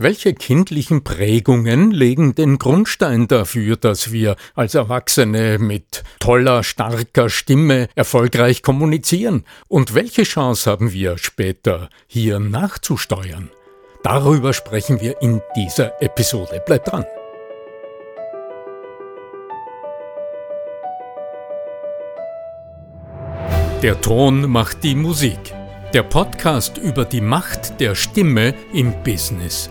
Welche kindlichen Prägungen legen den Grundstein dafür, dass wir als Erwachsene mit toller, starker Stimme erfolgreich kommunizieren? Und welche Chance haben wir später hier nachzusteuern? Darüber sprechen wir in dieser Episode. Bleibt dran! Der Ton macht die Musik. Der Podcast über die Macht der Stimme im Business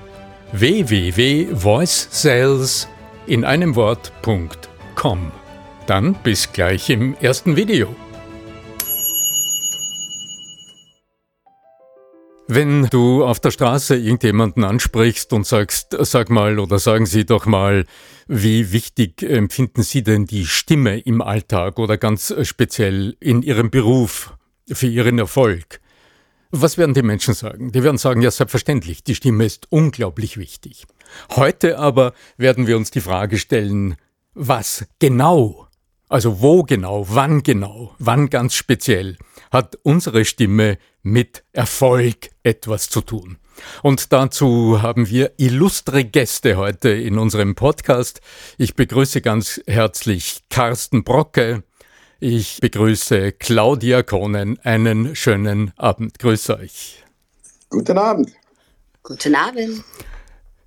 www.voicesales in einem Wort.com. Dann bis gleich im ersten Video. Wenn du auf der Straße irgendjemanden ansprichst und sagst, sag mal oder sagen Sie doch mal, wie wichtig empfinden Sie denn die Stimme im Alltag oder ganz speziell in Ihrem Beruf für Ihren Erfolg? Was werden die Menschen sagen? Die werden sagen, ja, selbstverständlich, die Stimme ist unglaublich wichtig. Heute aber werden wir uns die Frage stellen, was genau, also wo genau, wann genau, wann ganz speziell hat unsere Stimme mit Erfolg etwas zu tun. Und dazu haben wir illustre Gäste heute in unserem Podcast. Ich begrüße ganz herzlich Carsten Brocke, ich begrüße Claudia Kohnen. Einen schönen Abend. Grüße euch. Guten Abend. Guten Abend.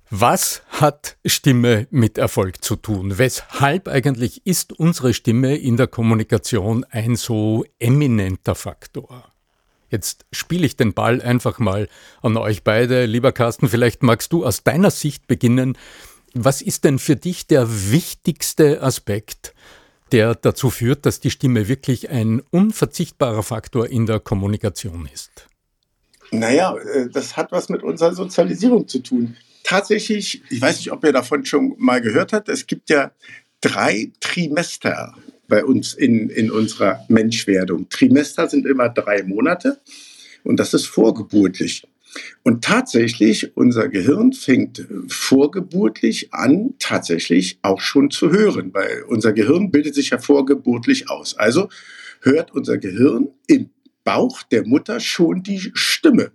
Was hat Stimme mit Erfolg zu tun? Weshalb eigentlich ist unsere Stimme in der Kommunikation ein so eminenter Faktor? Jetzt spiele ich den Ball einfach mal an euch beide. Lieber Carsten, vielleicht magst du aus deiner Sicht beginnen. Was ist denn für dich der wichtigste Aspekt der dazu führt, dass die Stimme wirklich ein unverzichtbarer Faktor in der Kommunikation ist? Naja, äh, das hat was mit unserer Sozialisierung zu tun. Tatsächlich, ich weiß nicht, ob ihr davon schon mal gehört habt, es gibt ja drei Trimester bei uns in, in unserer Menschwerdung. Trimester sind immer drei Monate und das ist vorgeburtlich. Und tatsächlich, unser Gehirn fängt vorgeburtlich an, tatsächlich auch schon zu hören, weil unser Gehirn bildet sich ja vorgeburtlich aus. Also hört unser Gehirn im Bauch der Mutter schon die Stimme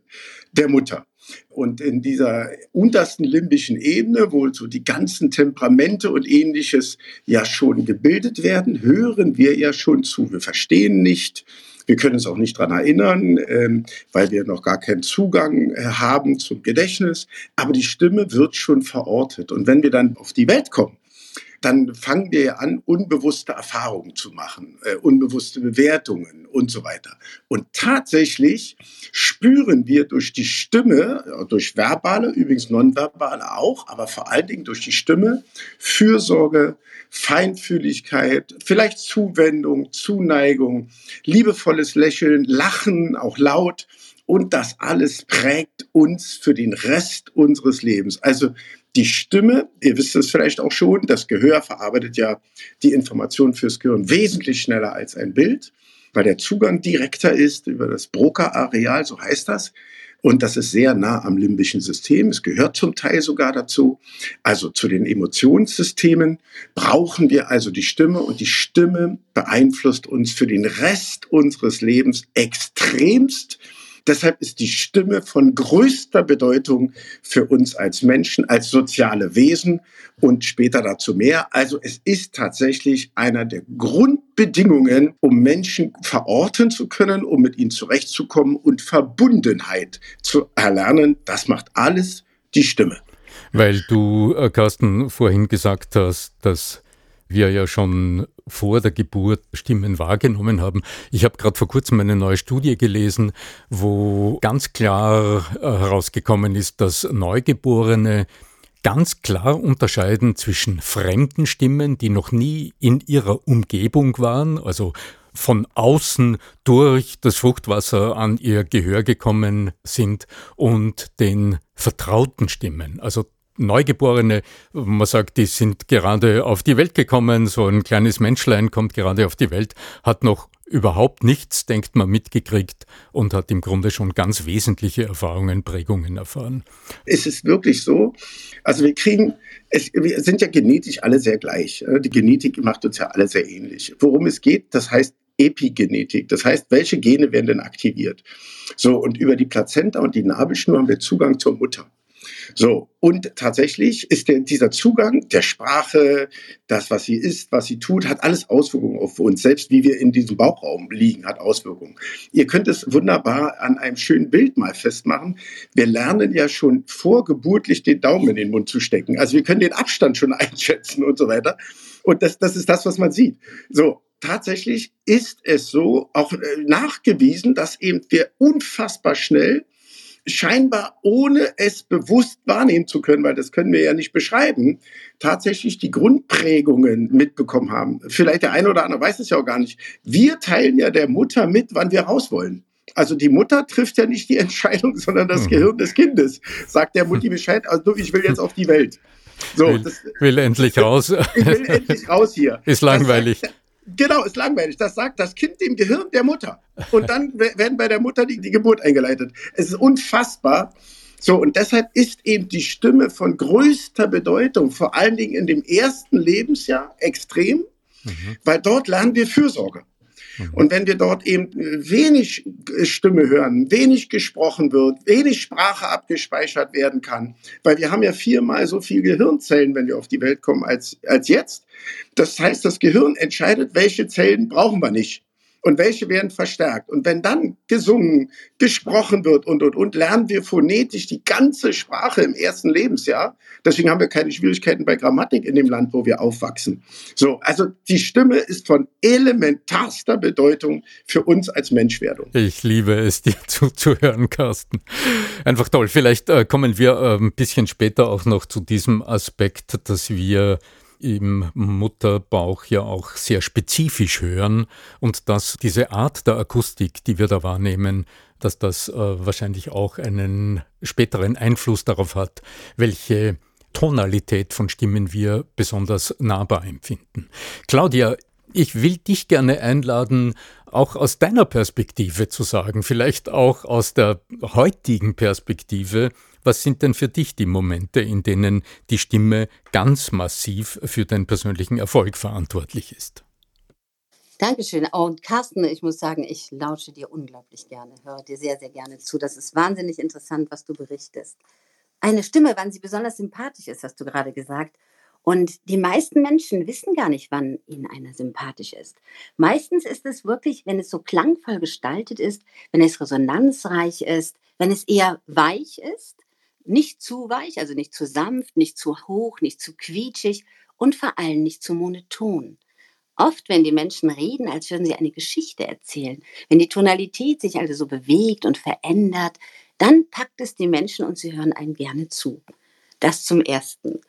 der Mutter. Und in dieser untersten limbischen Ebene, wo so die ganzen Temperamente und ähnliches ja schon gebildet werden, hören wir ja schon zu. Wir verstehen nicht, wir können uns auch nicht daran erinnern, ähm, weil wir noch gar keinen Zugang äh, haben zum Gedächtnis. Aber die Stimme wird schon verortet. Und wenn wir dann auf die Welt kommen, dann fangen wir an, unbewusste Erfahrungen zu machen, äh, unbewusste Bewertungen und so weiter. Und tatsächlich spüren wir durch die Stimme, durch verbale, übrigens nonverbale auch, aber vor allen Dingen durch die Stimme, Fürsorge, Feinfühligkeit, vielleicht Zuwendung, Zuneigung, liebevolles Lächeln, Lachen, auch laut. Und das alles prägt uns für den Rest unseres Lebens. Also die Stimme, ihr wisst es vielleicht auch schon, das Gehör verarbeitet ja die Information fürs Gehirn wesentlich schneller als ein Bild, weil der Zugang direkter ist über das Broca-Areal, so heißt das. Und das ist sehr nah am limbischen System. Es gehört zum Teil sogar dazu. Also zu den Emotionssystemen brauchen wir also die Stimme und die Stimme beeinflusst uns für den Rest unseres Lebens extremst Deshalb ist die Stimme von größter Bedeutung für uns als Menschen, als soziale Wesen und später dazu mehr. Also es ist tatsächlich einer der Grundbedingungen, um Menschen verorten zu können, um mit ihnen zurechtzukommen und Verbundenheit zu erlernen. Das macht alles die Stimme. Weil du, äh, Carsten, vorhin gesagt hast, dass wir ja schon vor der Geburt Stimmen wahrgenommen haben. Ich habe gerade vor kurzem eine neue Studie gelesen, wo ganz klar äh, herausgekommen ist, dass Neugeborene ganz klar unterscheiden zwischen fremden Stimmen, die noch nie in ihrer Umgebung waren, also von außen durch das Fruchtwasser an ihr Gehör gekommen sind und den vertrauten Stimmen, also Neugeborene, man sagt, die sind gerade auf die Welt gekommen, so ein kleines Menschlein kommt gerade auf die Welt, hat noch überhaupt nichts, denkt man, mitgekriegt und hat im Grunde schon ganz wesentliche Erfahrungen, Prägungen erfahren. Es ist wirklich so, also wir kriegen, es, wir sind ja genetisch alle sehr gleich. Die Genetik macht uns ja alle sehr ähnlich. Worum es geht, das heißt Epigenetik. Das heißt, welche Gene werden denn aktiviert? So, und über die Plazenta und die Nabelschnur haben wir Zugang zur Mutter. So, und tatsächlich ist der, dieser Zugang der Sprache, das, was sie ist, was sie tut, hat alles Auswirkungen auf uns. Selbst wie wir in diesem Bauchraum liegen, hat Auswirkungen. Ihr könnt es wunderbar an einem schönen Bild mal festmachen. Wir lernen ja schon vorgeburtlich den Daumen in den Mund zu stecken. Also wir können den Abstand schon einschätzen und so weiter. Und das, das ist das, was man sieht. So, tatsächlich ist es so, auch äh, nachgewiesen, dass eben wir unfassbar schnell scheinbar ohne es bewusst wahrnehmen zu können, weil das können wir ja nicht beschreiben, tatsächlich die Grundprägungen mitbekommen haben. Vielleicht der eine oder andere weiß es ja auch gar nicht. Wir teilen ja der Mutter mit, wann wir raus wollen. Also die Mutter trifft ja nicht die Entscheidung, sondern das mhm. Gehirn des Kindes. Sagt der Mutti Bescheid, also ich will jetzt auf die Welt. So, will, das, will endlich raus. Ich will endlich raus hier. Ist langweilig. Das, Genau, ist langweilig. Das sagt das Kind dem Gehirn der Mutter. Und dann werden bei der Mutter die, die Geburt eingeleitet. Es ist unfassbar. So, und deshalb ist eben die Stimme von größter Bedeutung, vor allen Dingen in dem ersten Lebensjahr extrem, mhm. weil dort lernen wir Fürsorge. Mhm. Und wenn wir dort eben wenig Stimme hören, wenig gesprochen wird, wenig Sprache abgespeichert werden kann, weil wir haben ja viermal so viel Gehirnzellen, wenn wir auf die Welt kommen, als, als jetzt. Das heißt, das Gehirn entscheidet, welche Zellen brauchen wir nicht und welche werden verstärkt. Und wenn dann gesungen, gesprochen wird und, und, und, lernen wir phonetisch die ganze Sprache im ersten Lebensjahr. Deswegen haben wir keine Schwierigkeiten bei Grammatik in dem Land, wo wir aufwachsen. So, also die Stimme ist von elementarster Bedeutung für uns als Menschwerdung. Ich liebe es, dir zuzuhören, Carsten. Einfach toll. Vielleicht äh, kommen wir äh, ein bisschen später auch noch zu diesem Aspekt, dass wir im Mutterbauch ja auch sehr spezifisch hören und dass diese Art der Akustik, die wir da wahrnehmen, dass das äh, wahrscheinlich auch einen späteren Einfluss darauf hat, welche Tonalität von Stimmen wir besonders nahbar empfinden. Claudia, ich will dich gerne einladen, auch aus deiner Perspektive zu sagen, vielleicht auch aus der heutigen Perspektive, was sind denn für dich die Momente, in denen die Stimme ganz massiv für deinen persönlichen Erfolg verantwortlich ist? Dankeschön. Und Carsten, ich muss sagen, ich lausche dir unglaublich gerne, höre dir sehr, sehr gerne zu. Das ist wahnsinnig interessant, was du berichtest. Eine Stimme, wann sie besonders sympathisch ist, hast du gerade gesagt. Und die meisten Menschen wissen gar nicht, wann ihnen einer sympathisch ist. Meistens ist es wirklich, wenn es so klangvoll gestaltet ist, wenn es resonanzreich ist, wenn es eher weich ist, nicht zu weich, also nicht zu sanft, nicht zu hoch, nicht zu quietschig und vor allem nicht zu monoton. Oft, wenn die Menschen reden, als würden sie eine Geschichte erzählen, wenn die Tonalität sich also so bewegt und verändert, dann packt es die Menschen und sie hören einem gerne zu. Das zum Ersten.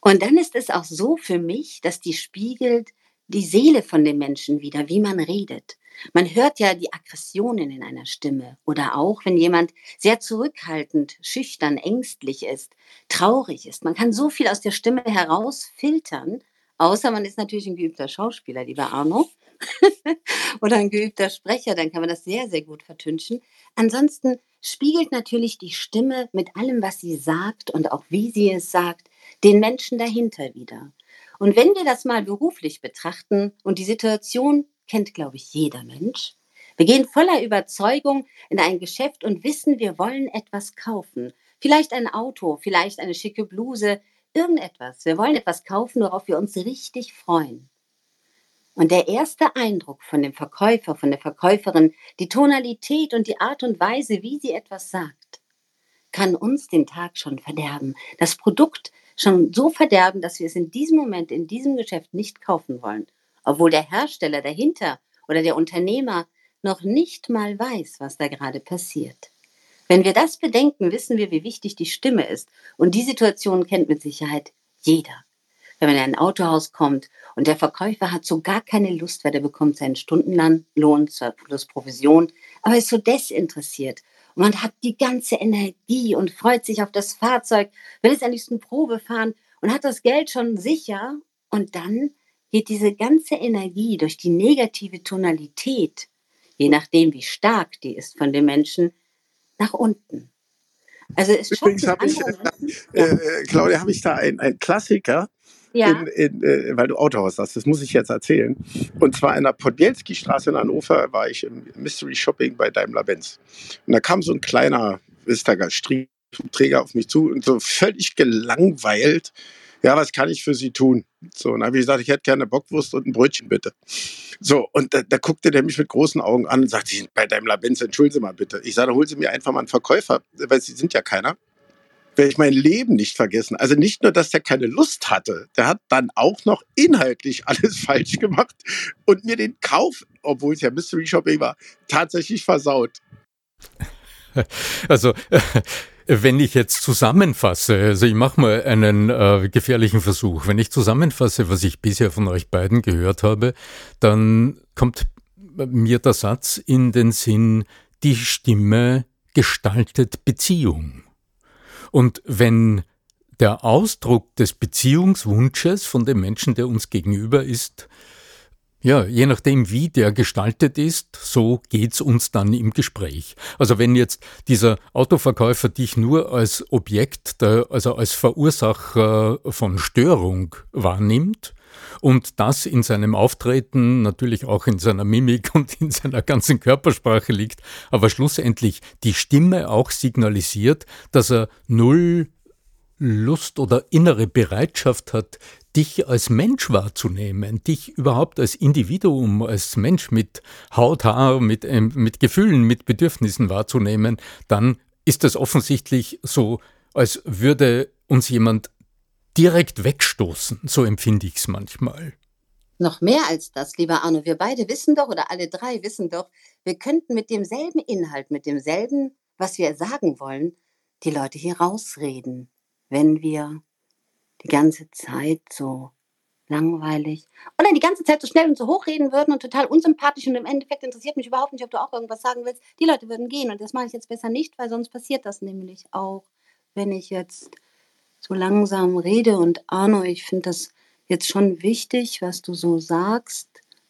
Und dann ist es auch so für mich, dass die spiegelt die Seele von dem Menschen wieder, wie man redet. Man hört ja die Aggressionen in einer Stimme oder auch, wenn jemand sehr zurückhaltend, schüchtern, ängstlich ist, traurig ist. Man kann so viel aus der Stimme herausfiltern, außer man ist natürlich ein geübter Schauspieler, lieber Arno, oder ein geübter Sprecher, dann kann man das sehr, sehr gut vertünchen. Ansonsten spiegelt natürlich die Stimme mit allem, was sie sagt und auch wie sie es sagt, den Menschen dahinter wieder. Und wenn wir das mal beruflich betrachten und die Situation kennt, glaube ich, jeder Mensch. Wir gehen voller Überzeugung in ein Geschäft und wissen, wir wollen etwas kaufen. Vielleicht ein Auto, vielleicht eine schicke Bluse, irgendetwas. Wir wollen etwas kaufen, worauf wir uns richtig freuen. Und der erste Eindruck von dem Verkäufer, von der Verkäuferin, die Tonalität und die Art und Weise, wie sie etwas sagt, kann uns den Tag schon verderben. Das Produkt schon so verderben, dass wir es in diesem Moment, in diesem Geschäft nicht kaufen wollen obwohl der Hersteller dahinter oder der Unternehmer noch nicht mal weiß, was da gerade passiert. Wenn wir das bedenken, wissen wir, wie wichtig die Stimme ist. Und die Situation kennt mit Sicherheit jeder. Wenn man in ein Autohaus kommt und der Verkäufer hat so gar keine Lust, weil der bekommt seinen Stundenlohn plus Provision, aber ist so desinteressiert Und man hat die ganze Energie und freut sich auf das Fahrzeug, will es am liebsten Probe fahren und hat das Geld schon sicher. Und dann geht diese ganze Energie durch die negative Tonalität, je nachdem wie stark die ist von dem Menschen, nach unten. Also es Übrigens habe ich, äh, äh, Claudia, habe ich da einen Klassiker, ja. in, in, äh, weil du Autohaus hast. Das muss ich jetzt erzählen. Und zwar in der Podbielski-Straße in Hannover war ich im Mystery Shopping bei Daimler-Benz. Und da kam so ein kleiner Wistager Träger auf mich zu und so völlig gelangweilt. Ja, was kann ich für Sie tun? So, und dann habe ich gesagt, ich hätte gerne Bockwurst und ein Brötchen bitte. So, und da, da guckte der mich mit großen Augen an und sagte, bei Daimler-Benz, entschuldigen Sie mal bitte. Ich sage, holen Sie mir einfach mal einen Verkäufer, weil Sie sind ja keiner werde ich mein Leben nicht vergessen. Also nicht nur, dass der keine Lust hatte, der hat dann auch noch inhaltlich alles falsch gemacht und mir den Kauf, obwohl es ja Mystery Shopping war, tatsächlich versaut. Also wenn ich jetzt zusammenfasse, also ich mache mal einen äh, gefährlichen Versuch, wenn ich zusammenfasse, was ich bisher von euch beiden gehört habe, dann kommt mir der Satz in den Sinn, die Stimme gestaltet Beziehung. Und wenn der Ausdruck des Beziehungswunsches von dem Menschen, der uns gegenüber ist, ja, je nachdem, wie der gestaltet ist, so geht's uns dann im Gespräch. Also wenn jetzt dieser Autoverkäufer dich nur als Objekt, also als Verursacher von Störung wahrnimmt, und das in seinem Auftreten, natürlich auch in seiner Mimik und in seiner ganzen Körpersprache liegt, aber schlussendlich die Stimme auch signalisiert, dass er null Lust oder innere Bereitschaft hat, dich als Mensch wahrzunehmen, dich überhaupt als Individuum, als Mensch mit Haut, Haar, mit, ähm, mit Gefühlen, mit Bedürfnissen wahrzunehmen, dann ist es offensichtlich so, als würde uns jemand direkt wegstoßen. So empfinde ich es manchmal. Noch mehr als das, lieber Arno. Wir beide wissen doch, oder alle drei wissen doch, wir könnten mit demselben Inhalt, mit demselben, was wir sagen wollen, die Leute hier rausreden, wenn wir die ganze Zeit so langweilig oder die ganze Zeit so schnell und so hoch reden würden und total unsympathisch und im Endeffekt interessiert mich überhaupt nicht, ob du auch irgendwas sagen willst. Die Leute würden gehen und das mache ich jetzt besser nicht, weil sonst passiert das nämlich auch, wenn ich jetzt so langsam rede. Und Arno, ich finde das jetzt schon wichtig, was du so sagst.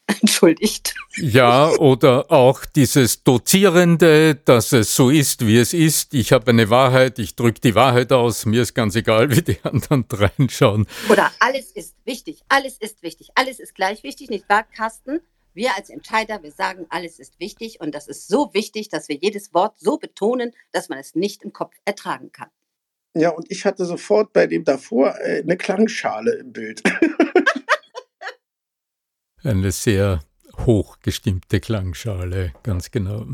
Entschuldigt. Ja, oder auch dieses Dozierende, dass es so ist, wie es ist. Ich habe eine Wahrheit, ich drücke die Wahrheit aus, mir ist ganz egal, wie die anderen reinschauen. Oder alles ist wichtig, alles ist wichtig, alles ist gleich wichtig, nicht wahr, Carsten? Wir als Entscheider, wir sagen, alles ist wichtig und das ist so wichtig, dass wir jedes Wort so betonen, dass man es nicht im Kopf ertragen kann. Ja, und ich hatte sofort bei dem davor äh, eine Klangschale im Bild. eine sehr hochgestimmte Klangschale, ganz genau.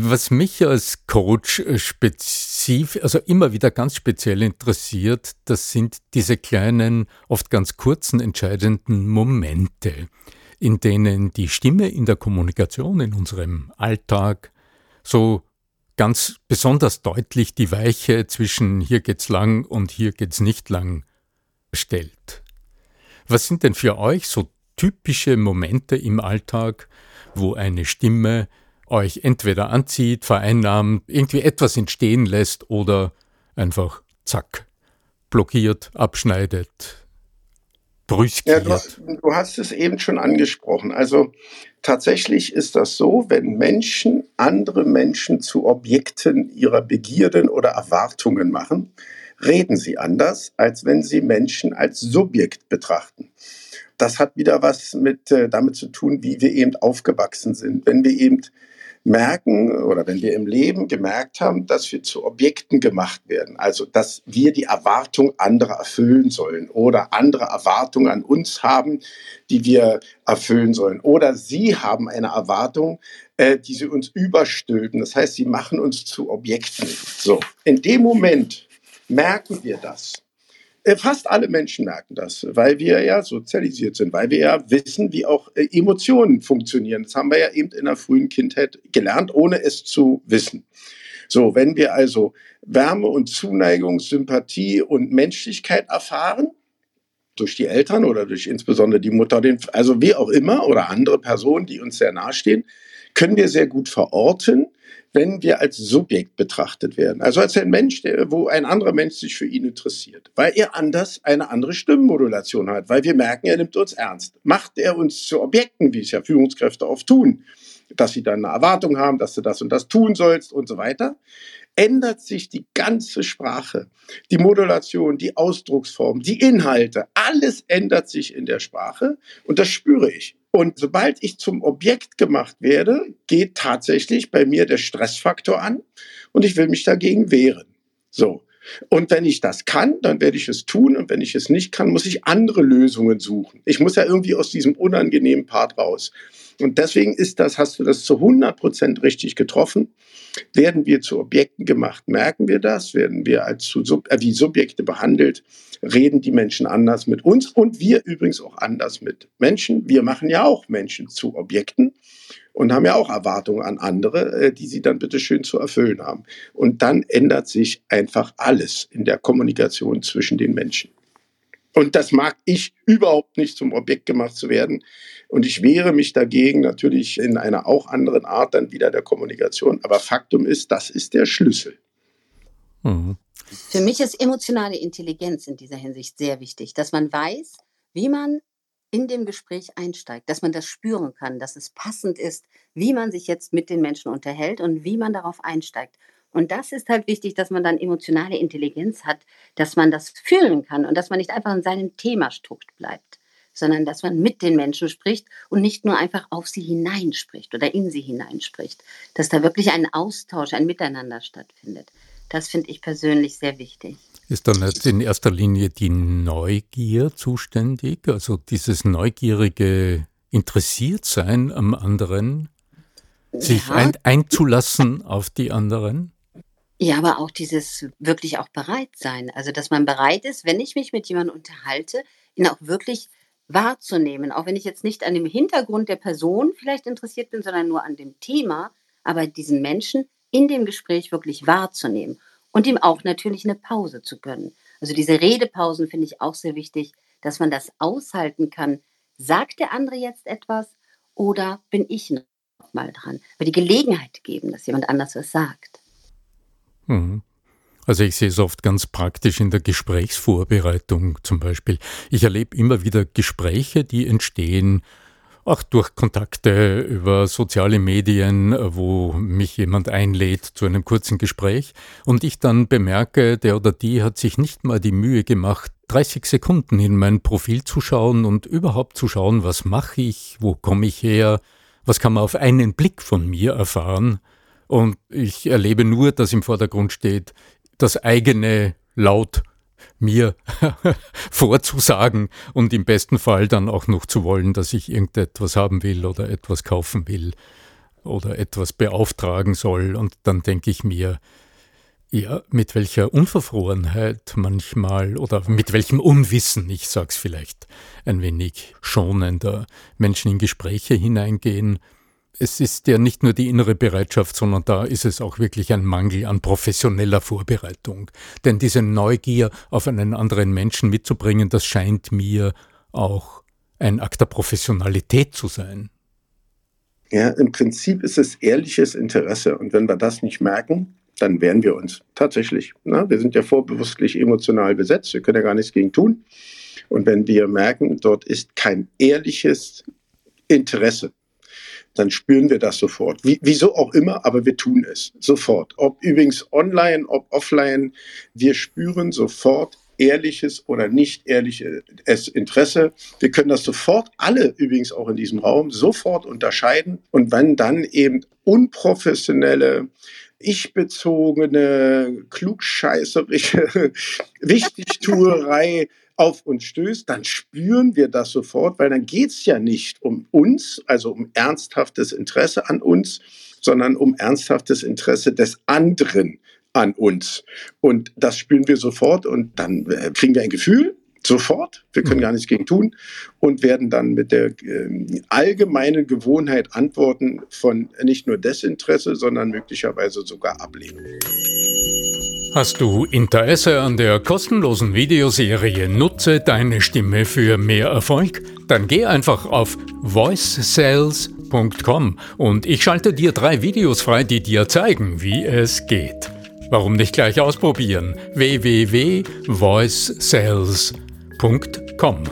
Was mich als Coach äh, spezifisch, also immer wieder ganz speziell interessiert, das sind diese kleinen, oft ganz kurzen, entscheidenden Momente, in denen die Stimme in der Kommunikation, in unserem Alltag so ganz besonders deutlich die Weiche zwischen hier geht's lang und hier geht's nicht lang stellt. Was sind denn für euch so typische Momente im Alltag, wo eine Stimme euch entweder anzieht, vereinnahmt, irgendwie etwas entstehen lässt oder einfach zack, blockiert, abschneidet, brüskiert? Ja, du, du hast es eben schon angesprochen. Also Tatsächlich ist das so, wenn Menschen andere Menschen zu Objekten ihrer Begierden oder Erwartungen machen, reden sie anders, als wenn sie Menschen als Subjekt betrachten. Das hat wieder was mit äh, damit zu tun, wie wir eben aufgewachsen sind. Wenn wir eben merken oder wenn wir im Leben gemerkt haben, dass wir zu Objekten gemacht werden, also dass wir die Erwartung anderer erfüllen sollen oder andere Erwartungen an uns haben, die wir erfüllen sollen oder sie haben eine Erwartung, äh, die sie uns überstülpen. Das heißt, sie machen uns zu Objekten. So, in dem Moment merken wir das fast alle Menschen merken das, weil wir ja sozialisiert sind, weil wir ja wissen, wie auch äh, Emotionen funktionieren. Das haben wir ja eben in der frühen Kindheit gelernt, ohne es zu wissen. So, wenn wir also Wärme und Zuneigung, Sympathie und Menschlichkeit erfahren, durch die Eltern oder durch insbesondere die Mutter, also wie auch immer, oder andere Personen, die uns sehr nahestehen, können wir sehr gut verorten, wenn wir als Subjekt betrachtet werden. Also als ein Mensch, der, wo ein anderer Mensch sich für ihn interessiert, weil er anders eine andere Stimmenmodulation hat, weil wir merken, er nimmt uns ernst. Macht er uns zu Objekten, wie es ja Führungskräfte oft tun, dass sie dann eine Erwartung haben, dass du das und das tun sollst und so weiter, ändert sich die ganze Sprache, die Modulation, die Ausdrucksform, die Inhalte, alles ändert sich in der Sprache und das spüre ich. Und sobald ich zum Objekt gemacht werde, geht tatsächlich bei mir der Stressfaktor an und ich will mich dagegen wehren. So. Und wenn ich das kann, dann werde ich es tun. Und wenn ich es nicht kann, muss ich andere Lösungen suchen. Ich muss ja irgendwie aus diesem unangenehmen Part raus. Und deswegen ist das, hast du das zu 100 Prozent richtig getroffen. Werden wir zu Objekten gemacht, merken wir das. Werden wir als zu, äh, wie Subjekte behandelt, reden die Menschen anders mit uns und wir übrigens auch anders mit Menschen. Wir machen ja auch Menschen zu Objekten und haben ja auch Erwartungen an andere, äh, die sie dann bitte schön zu erfüllen haben. Und dann ändert sich einfach alles in der Kommunikation zwischen den Menschen. Und das mag ich überhaupt nicht zum Objekt gemacht zu werden. Und ich wehre mich dagegen natürlich in einer auch anderen Art dann wieder der Kommunikation. Aber Faktum ist, das ist der Schlüssel. Mhm. Für mich ist emotionale Intelligenz in dieser Hinsicht sehr wichtig, dass man weiß, wie man in dem Gespräch einsteigt, dass man das spüren kann, dass es passend ist, wie man sich jetzt mit den Menschen unterhält und wie man darauf einsteigt. Und das ist halt wichtig, dass man dann emotionale Intelligenz hat, dass man das fühlen kann und dass man nicht einfach in seinem Thema strukt bleibt, sondern dass man mit den Menschen spricht und nicht nur einfach auf sie hineinspricht oder in sie hineinspricht, dass da wirklich ein Austausch, ein Miteinander stattfindet. Das finde ich persönlich sehr wichtig. Ist da nicht in erster Linie die Neugier zuständig, also dieses neugierige Interessiertsein am anderen, sich ja. ein, einzulassen auf die anderen? Ja, aber auch dieses wirklich auch bereit sein. Also, dass man bereit ist, wenn ich mich mit jemandem unterhalte, ihn auch wirklich wahrzunehmen. Auch wenn ich jetzt nicht an dem Hintergrund der Person vielleicht interessiert bin, sondern nur an dem Thema, aber diesen Menschen in dem Gespräch wirklich wahrzunehmen und ihm auch natürlich eine Pause zu gönnen. Also diese Redepausen finde ich auch sehr wichtig, dass man das aushalten kann. Sagt der andere jetzt etwas oder bin ich noch mal dran? Aber die Gelegenheit geben, dass jemand anders was sagt. Mhm. Also ich sehe es oft ganz praktisch in der Gesprächsvorbereitung zum Beispiel. Ich erlebe immer wieder Gespräche, die entstehen auch durch Kontakte über soziale Medien, wo mich jemand einlädt zu einem kurzen Gespräch und ich dann bemerke, der oder die hat sich nicht mal die Mühe gemacht, 30 Sekunden in mein Profil zu schauen und überhaupt zu schauen, was mache ich, wo komme ich her, was kann man auf einen Blick von mir erfahren. Und ich erlebe nur, dass im Vordergrund steht, das eigene laut mir vorzusagen und im besten Fall dann auch noch zu wollen, dass ich irgendetwas haben will oder etwas kaufen will oder etwas beauftragen soll. Und dann denke ich mir, ja, mit welcher Unverfrorenheit manchmal oder mit welchem Unwissen, ich sag's vielleicht ein wenig schonender, Menschen in Gespräche hineingehen, es ist ja nicht nur die innere Bereitschaft, sondern da ist es auch wirklich ein Mangel an professioneller Vorbereitung. Denn diese Neugier auf einen anderen Menschen mitzubringen, das scheint mir auch ein Akt der Professionalität zu sein. Ja, im Prinzip ist es ehrliches Interesse. Und wenn wir das nicht merken, dann wehren wir uns tatsächlich. Na, wir sind ja vorbewusstlich emotional besetzt, wir können ja gar nichts gegen tun. Und wenn wir merken, dort ist kein ehrliches Interesse, dann spüren wir das sofort. Wie, wieso auch immer, aber wir tun es sofort. Ob übrigens online, ob offline, wir spüren sofort ehrliches oder nicht ehrliches Interesse. Wir können das sofort, alle übrigens auch in diesem Raum, sofort unterscheiden. Und wenn dann eben unprofessionelle, ich-bezogene, klugscheißerische Wichtigtuerei auf uns stößt, dann spüren wir das sofort, weil dann geht es ja nicht um uns, also um ernsthaftes Interesse an uns, sondern um ernsthaftes Interesse des anderen an uns. Und das spüren wir sofort und dann äh, kriegen wir ein Gefühl, sofort, wir können mhm. gar nichts gegen tun und werden dann mit der äh, allgemeinen Gewohnheit antworten von nicht nur Desinteresse, sondern möglicherweise sogar Ablehnung. Hast du Interesse an der kostenlosen Videoserie Nutze deine Stimme für mehr Erfolg? Dann geh einfach auf voicesales.com und ich schalte dir drei Videos frei, die dir zeigen, wie es geht. Warum nicht gleich ausprobieren? www.voicecells.com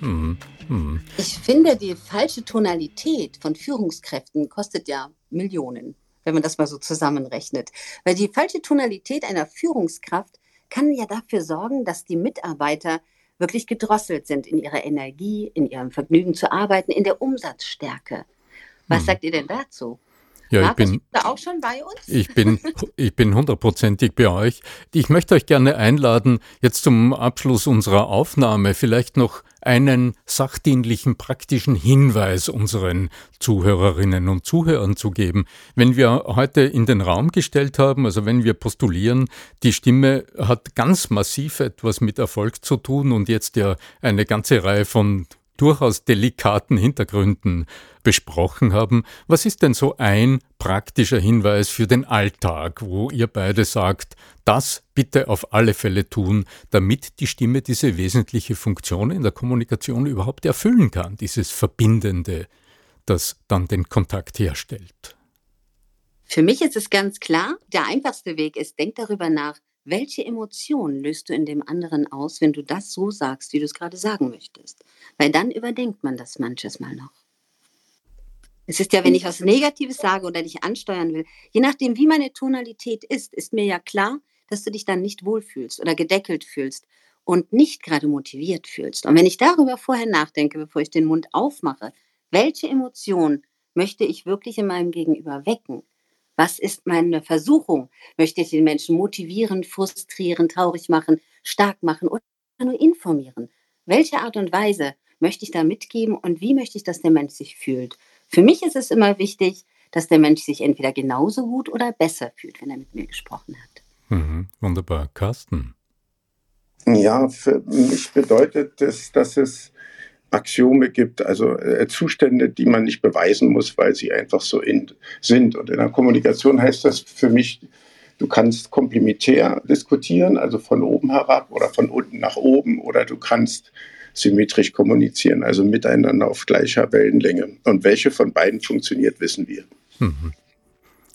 hm, hm. Ich finde, die falsche Tonalität von Führungskräften kostet ja Millionen, wenn man das mal so zusammenrechnet. Weil die falsche Tonalität einer Führungskraft kann ja dafür sorgen, dass die Mitarbeiter wirklich gedrosselt sind in ihrer Energie, in ihrem Vergnügen zu arbeiten, in der Umsatzstärke. Was hm. sagt ihr denn dazu? Ja, ich bin auch schon bei uns. Ich bin, ich bin hundertprozentig bei euch. Ich möchte euch gerne einladen, jetzt zum Abschluss unserer Aufnahme vielleicht noch einen sachdienlichen, praktischen Hinweis unseren Zuhörerinnen und Zuhörern zu geben. Wenn wir heute in den Raum gestellt haben, also wenn wir postulieren, die Stimme hat ganz massiv etwas mit Erfolg zu tun und jetzt ja eine ganze Reihe von durchaus delikaten Hintergründen besprochen haben. Was ist denn so ein praktischer Hinweis für den Alltag, wo ihr beide sagt, das bitte auf alle Fälle tun, damit die Stimme diese wesentliche Funktion in der Kommunikation überhaupt erfüllen kann, dieses Verbindende, das dann den Kontakt herstellt? Für mich ist es ganz klar, der einfachste Weg ist, denk darüber nach, welche Emotionen löst du in dem anderen aus, wenn du das so sagst, wie du es gerade sagen möchtest? Weil dann überdenkt man das manches Mal noch. Es ist ja, wenn ich was Negatives sage oder dich ansteuern will, je nachdem, wie meine Tonalität ist, ist mir ja klar, dass du dich dann nicht wohlfühlst oder gedeckelt fühlst und nicht gerade motiviert fühlst. Und wenn ich darüber vorher nachdenke, bevor ich den Mund aufmache, welche Emotion möchte ich wirklich in meinem Gegenüber wecken? Was ist meine Versuchung? Möchte ich den Menschen motivieren, frustrieren, traurig machen, stark machen oder nur informieren? Welche Art und Weise möchte ich da mitgeben und wie möchte ich, dass der Mensch sich fühlt? Für mich ist es immer wichtig, dass der Mensch sich entweder genauso gut oder besser fühlt, wenn er mit mir gesprochen hat. Mhm, wunderbar. Carsten. Ja, für mich bedeutet das, dass es Axiome gibt, also äh, Zustände, die man nicht beweisen muss, weil sie einfach so in, sind. Und in der Kommunikation heißt das für mich, du kannst komplementär diskutieren, also von oben herab oder von unten nach oben, oder du kannst symmetrisch kommunizieren, also miteinander auf gleicher Wellenlänge. Und welche von beiden funktioniert, wissen wir. Mhm.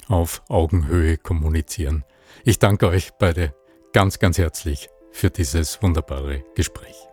Auf Augenhöhe kommunizieren. Ich danke euch beide ganz, ganz herzlich für dieses wunderbare Gespräch.